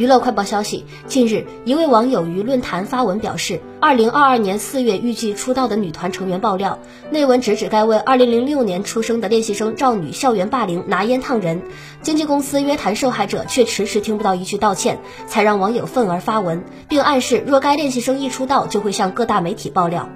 娱乐快报消息：近日，一位网友于论坛发文表示，二零二二年四月预计出道的女团成员爆料，内文直指该位二零零六年出生的练习生赵女校园霸凌、拿烟烫人，经纪公司约谈受害者却迟迟听不到一句道歉，才让网友愤而发文，并暗示若该练习生一出道就会向各大媒体爆料。